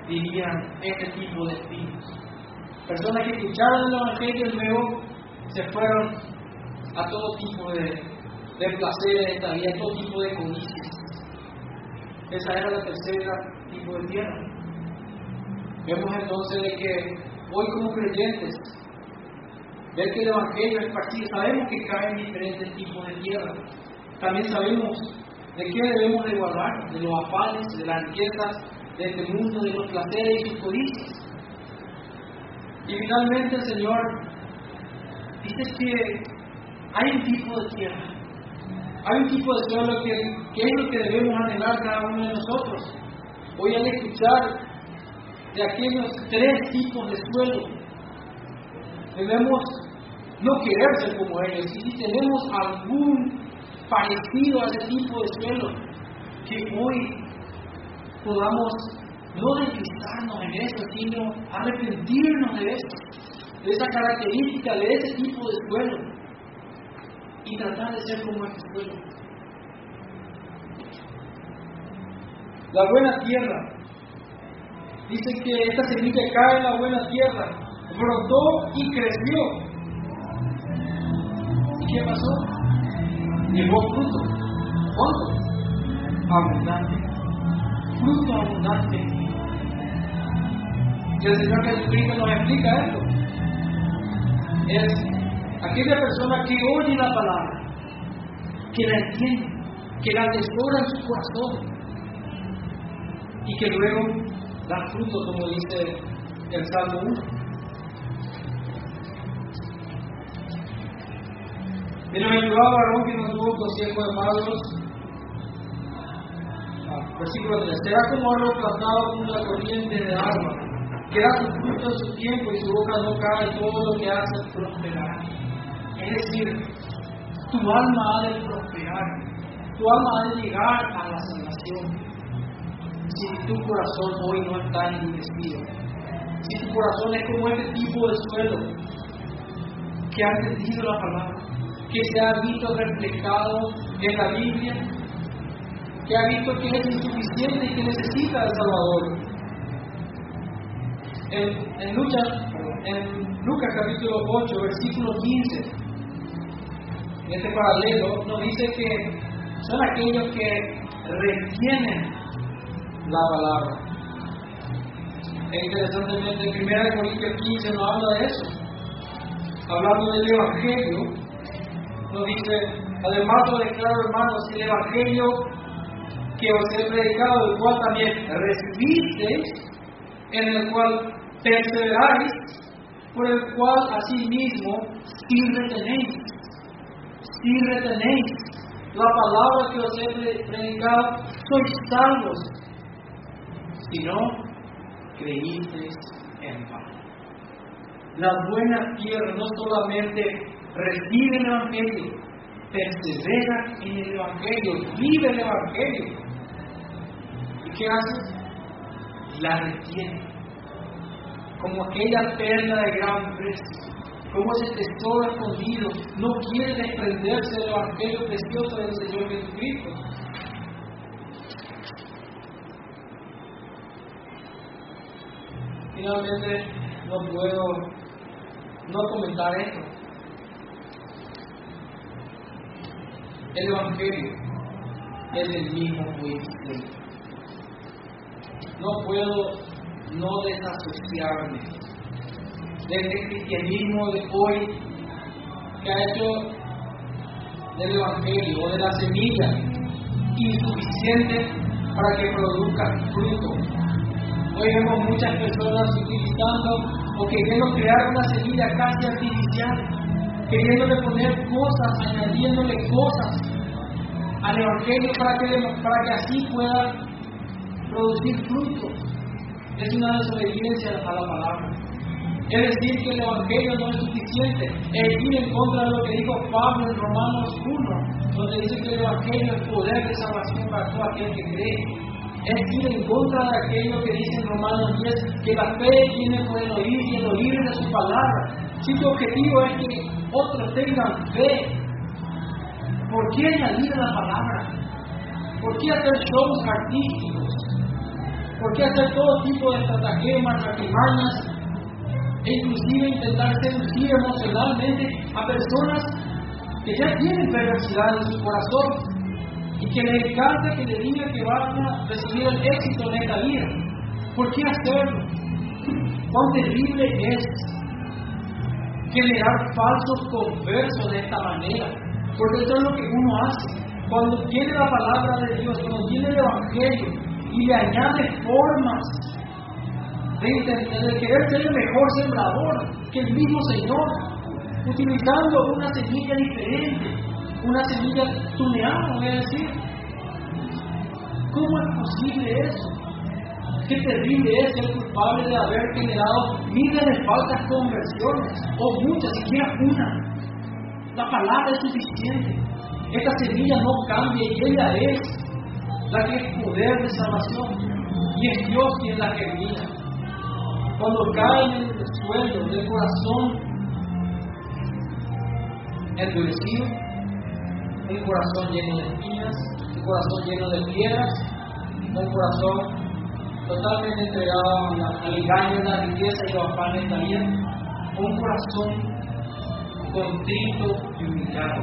dirían este tipo de espíritus. Personas que escucharon el Evangelio luego se fueron a todo tipo de, de placeres de esta vida, a todo tipo de codicias. Esa era la tercera tipo de tierra. Vemos entonces de que hoy como creyentes, ver que el Evangelio es partido, sabemos que caen diferentes tipos de tierra. También sabemos de qué debemos de guardar, de los afanes, de las riquezas, de este mundo, de los placeres y sus codicias. Y finalmente el Señor dice que hay un tipo de tierra, hay un tipo de suelo que, es lo que debemos anhelar cada uno de nosotros. Hoy al escuchar de aquellos tres tipos de suelo, debemos no querer ser como ellos. Y si tenemos algún parecido a ese tipo de suelo, que hoy podamos no deslizarnos en eso, sino arrepentirnos de eso, de esa característica, de ese tipo de suelo, y tratar de ser como este suelo. La buena tierra. Dice que esta semilla cae en la buena tierra, brotó y creció. ¿Y qué pasó? Llevó fruto. ¿Cuánto? Abundante. Fruto abundante. Y el Señor Jesucristo nos explica esto. Es aquella persona que oye la palabra, que la entiende, que la atesora en su corazón y que luego da fruto, como dice el Salmo 1. Bienaventurado varón que no tuvo consejo de malos. Ah, versículo 3. Será como árbol plantado con la corriente de agua, que da su fruto en su tiempo y su boca no cae, todo lo que hace prosperará. Es decir, tu alma ha de prosperar, tu alma ha de llegar a la salvación si tu corazón hoy no está endurecido, si tu corazón es como este tipo de suelo que ha entendido la palabra, que se ha visto reflejado en la Biblia, que ha visto que es insuficiente y que necesita al Salvador. En, en, Lucas, en Lucas capítulo 8, versículo 15, este paralelo, nos dice que son aquellos que retienen la palabra. E interesantemente, en 1 Corintios 15 nos habla de eso. Hablando del Evangelio, nos dice, además lo declaro hermanos, el Evangelio que os he predicado, el cual también recibisteis, en el cual perseveráis, por el cual asimismo si retenéis, si retenéis la palabra que os he predicado, sois salvos si no creísteis en paz. La buena tierra no solamente recibe el Evangelio, persevera en el Evangelio, vive el Evangelio. ¿Y qué hace? La retiene. Como aquella perla de gran precio, como ese tesoro escondido, no quiere desprenderse del Evangelio precioso del Señor Jesucristo. Finalmente, no puedo no comentar esto. El Evangelio es el mismo juicio. No puedo no desasociarme de este cristianismo de hoy que ha hecho del Evangelio o de la semilla insuficiente para que produzca fruto Hoy vemos muchas personas utilizando o queriendo crear una semilla casi artificial, queriéndole poner cosas, añadiéndole cosas al Evangelio para que, para que así pueda producir fruto. Es una desobediencia a la palabra. Es decir, que el Evangelio no es suficiente. Es ir en contra de lo que dijo Pablo en Romanos 1, donde dice que el Evangelio es poder de salvación para todo aquel que cree es ir en contra de aquello que dice en Romanos 10, que la fe viene por el oír y el oír de su palabra. Si tu objetivo es que otros tengan fe, ¿por qué añadir la palabra? ¿Por qué hacer shows artísticos? ¿Por qué hacer todo tipo de estratagemas, artimañas, e inclusive intentar seducir emocionalmente a personas que ya tienen perversidad en su corazón y que les encanta que le digan que van a recibir el éxito en esta vida? ¿Por qué hacerlo? ¿Cuán terrible es generar falsos conversos de esta manera? Porque eso es lo que uno hace. Cuando tiene la palabra de Dios, cuando tiene el Evangelio y le añade formas de, querer ser el mejor sembrador que el mismo Señor, utilizando una semilla diferente, una semilla tuneada, voy a decir. ¿Cómo es posible eso? Qué terrible es ser culpable de haber generado miles de falsas conversiones, o muchas, siquiera una. La palabra es suficiente. Esta semilla no cambia y ella es la que es poder de salvación. Y es Dios quien la germina. Cuando cae en el suelo del corazón endurecido, un corazón lleno de espinas, un corazón lleno de piedras, un corazón totalmente entregado al engaño, a la riqueza y los afanes vida, un corazón contrito y humillado.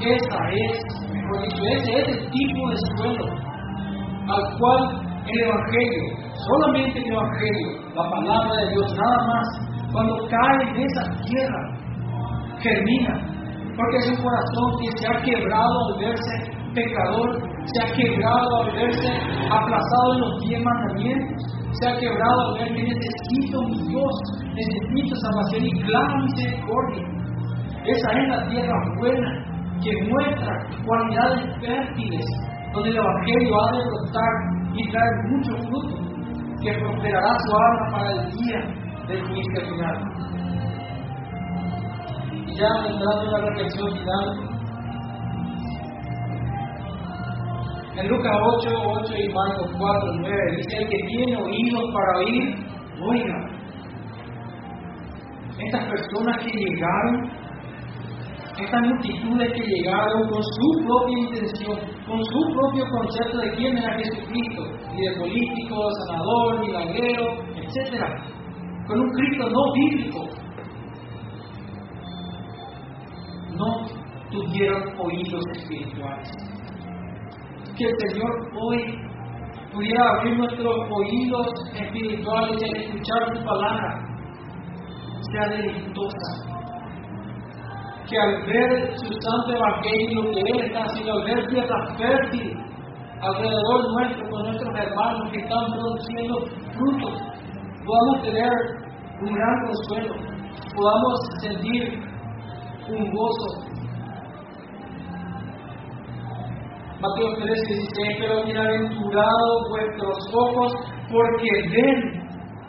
Esa es, mejor dicho, ese es el tipo de suelo al cual el Evangelio, solamente el Evangelio, la palabra de Dios, nada más, cuando cae en esa tierra, germina, porque es un corazón que se ha quebrado al verse pecador, se ha quebrado al verse aplazado en los diez mandamientos, se ha quebrado al ver que necesito mi Dios, necesito salvación y clama misericordia. Esa es la tierra buena que muestra cualidades fértiles, donde el Evangelio ha de brotar y traer mucho fruto, que prosperará su alma para el día del juicio final. Y ya entrando en la reflexión final, en Lucas 8, 8 y Marcos 4, 9, dice: El que tiene oídos para oír, oiga. Estas personas que llegaron estas multitudes que llegaron con su propia intención, con su propio concepto de quién era Jesucristo, de político, sanador, milagrero, etc. Con un Cristo no bíblico. No tuvieron oídos espirituales. Que el Señor hoy pudiera abrir nuestros oídos espirituales y al escuchar su palabra sea deleitosa que al ver su santo evangelio que Él está haciendo, al ver tierra fértil alrededor nuestro, con nuestros hermanos que están produciendo frutos, podamos tener un gran consuelo, podamos sentir un gozo. Mateo 13 dice, pero bienaventurados vuestros ojos porque ven,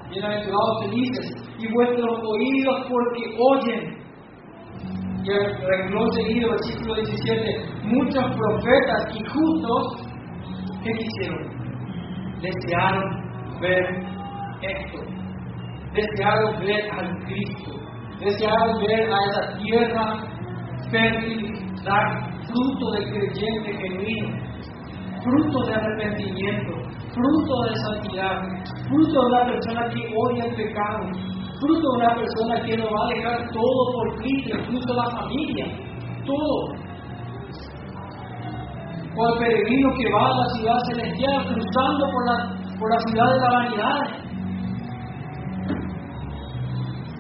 bienaventurados felices, y vuestros oídos porque oyen y el renglón seguido, versículo 17, muchos profetas y justos, ¿qué quisieron? Desearon ver esto, desearon ver al Cristo, desearon ver a esa tierra fértil dar fruto del creyente genuino, fruto de arrepentimiento, fruto de santidad, fruto de una persona que odia el pecado, fruto de una persona que no va a dejar todo por Cristo, incluso la familia, todo. O el peregrino que va a la ciudad celestial cruzando por la, por la ciudad de la vanidad.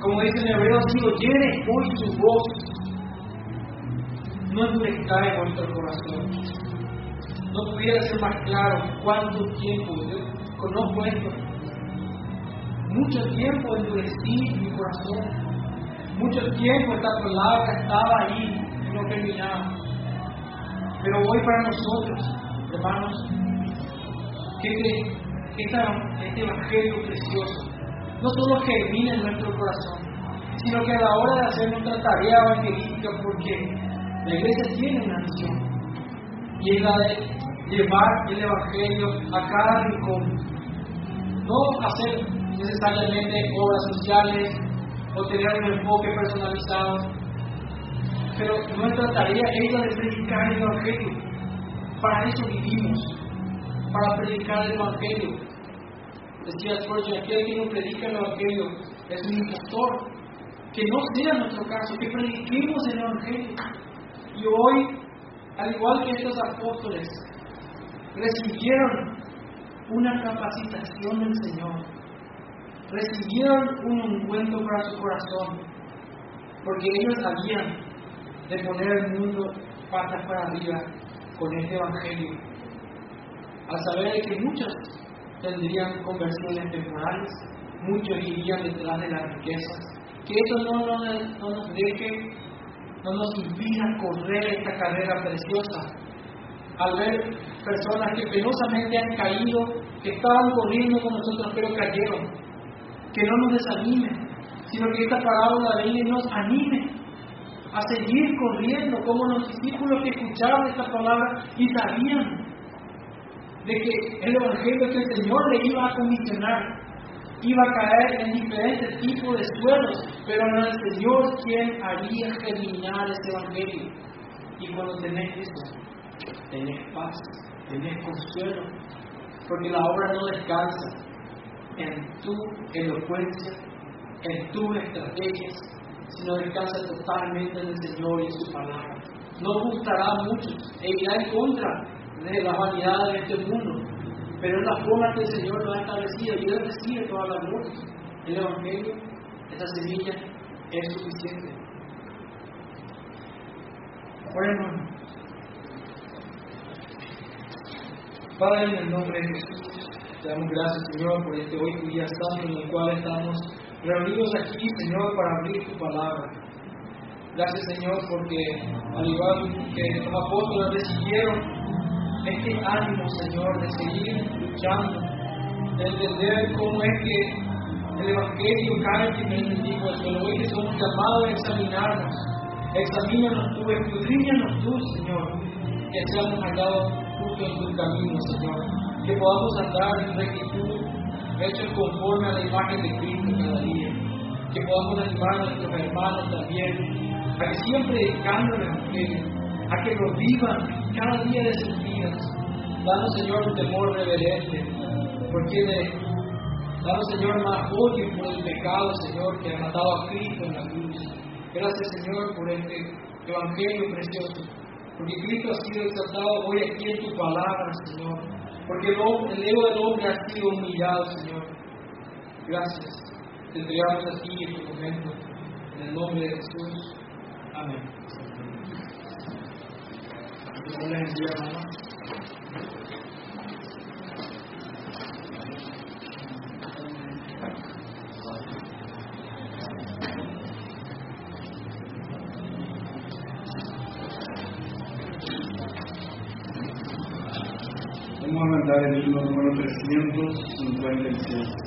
Como dice en hebreo, si oyeres hoy su voz, no endurezca en vuestro corazón. No pudiera ser más claro cuánto tiempo yo conozco esto mucho tiempo endurecí mi corazón. Mucho tiempo esta palabra estaba ahí y no terminaba. Pero hoy para nosotros, hermanos, este, este evangelio precioso no solo germina en nuestro corazón, sino que a la hora de hacer nuestra tarea evangelística, porque la iglesia tiene una misión, y es la de llevar el evangelio a cada rincón. No hacer necesariamente obras sociales o tener un enfoque personalizado. Pero nuestra tarea es la de predicar el Evangelio. Para eso vivimos, para predicar el Evangelio. Decía Spurgeon, aquel que no predica el Evangelio es un impostor. Que no sea nuestro caso, que prediquemos el Evangelio. Y hoy, al igual que estos apóstoles, recibieron una capacitación del Señor, recibieron un ungüento para su corazón, porque ellos sabían de poner el mundo patas para arriba con este Evangelio, al saber que muchos tendrían conversiones temporales, muchos irían detrás de las riquezas, que eso no, no nos deje, no nos impida correr esta carrera preciosa, al ver personas que penosamente han caído, que estaban corriendo con nosotros pero cayeron, que no nos desanimen, sino que esta parábola venga y nos anime a seguir corriendo como los discípulos que escucharon esta palabra y sabían de que el Evangelio que el Señor le iba a comisionar iba a caer en diferentes tipos de suelos, pero era el Señor quien haría germinar ese Evangelio. Y cuando tenés eso, tenés paz, tenés consuelo, porque la obra no descansa en tu elocuencia, en tus estrategias, sino descansa totalmente en el Señor y en su palabra. No gustará mucho e irá en contra de las vanidades de este mundo, pero es la forma que el Señor lo ha establecido y Él recibe toda la gloria. El Evangelio, esta semilla, es suficiente. Bueno, Padre, en el nombre de Jesús, te damos gracias, Señor, por este hoy día santo en el cual estamos reunidos aquí, Señor, para abrir tu palabra. Gracias, Señor, porque al igual que los apóstoles recibieron este ánimo, Señor, de seguir luchando, de entender cómo es que el Evangelio cae en el de suelo. Hoy que somos llamados a examinarnos, examínanos tú, escudriñanos tú, Señor, que seamos hallados justo en tu camino, Señor, que podamos andar en rectitud, hechos conforme a la imagen de Cristo cada día, que podamos animar a nuestros hermanos también, a que siempre dedicando el Evangelio, a que lo vivan cada día de sus vidas. Danos, Señor, un temor reverente, porque de Danos, Señor, más odio por el pecado, Señor, que ha matado a Cristo en la cruz. Gracias, Señor, por este Evangelio precioso. Porque Cristo ha sido exaltado hoy aquí en tu palabra, Señor. Porque el, el ego del hombre ha sido humillado, Señor. Gracias. Te entregamos a ti este momento. En el nombre de Jesús. Amén. A mandar el número 356.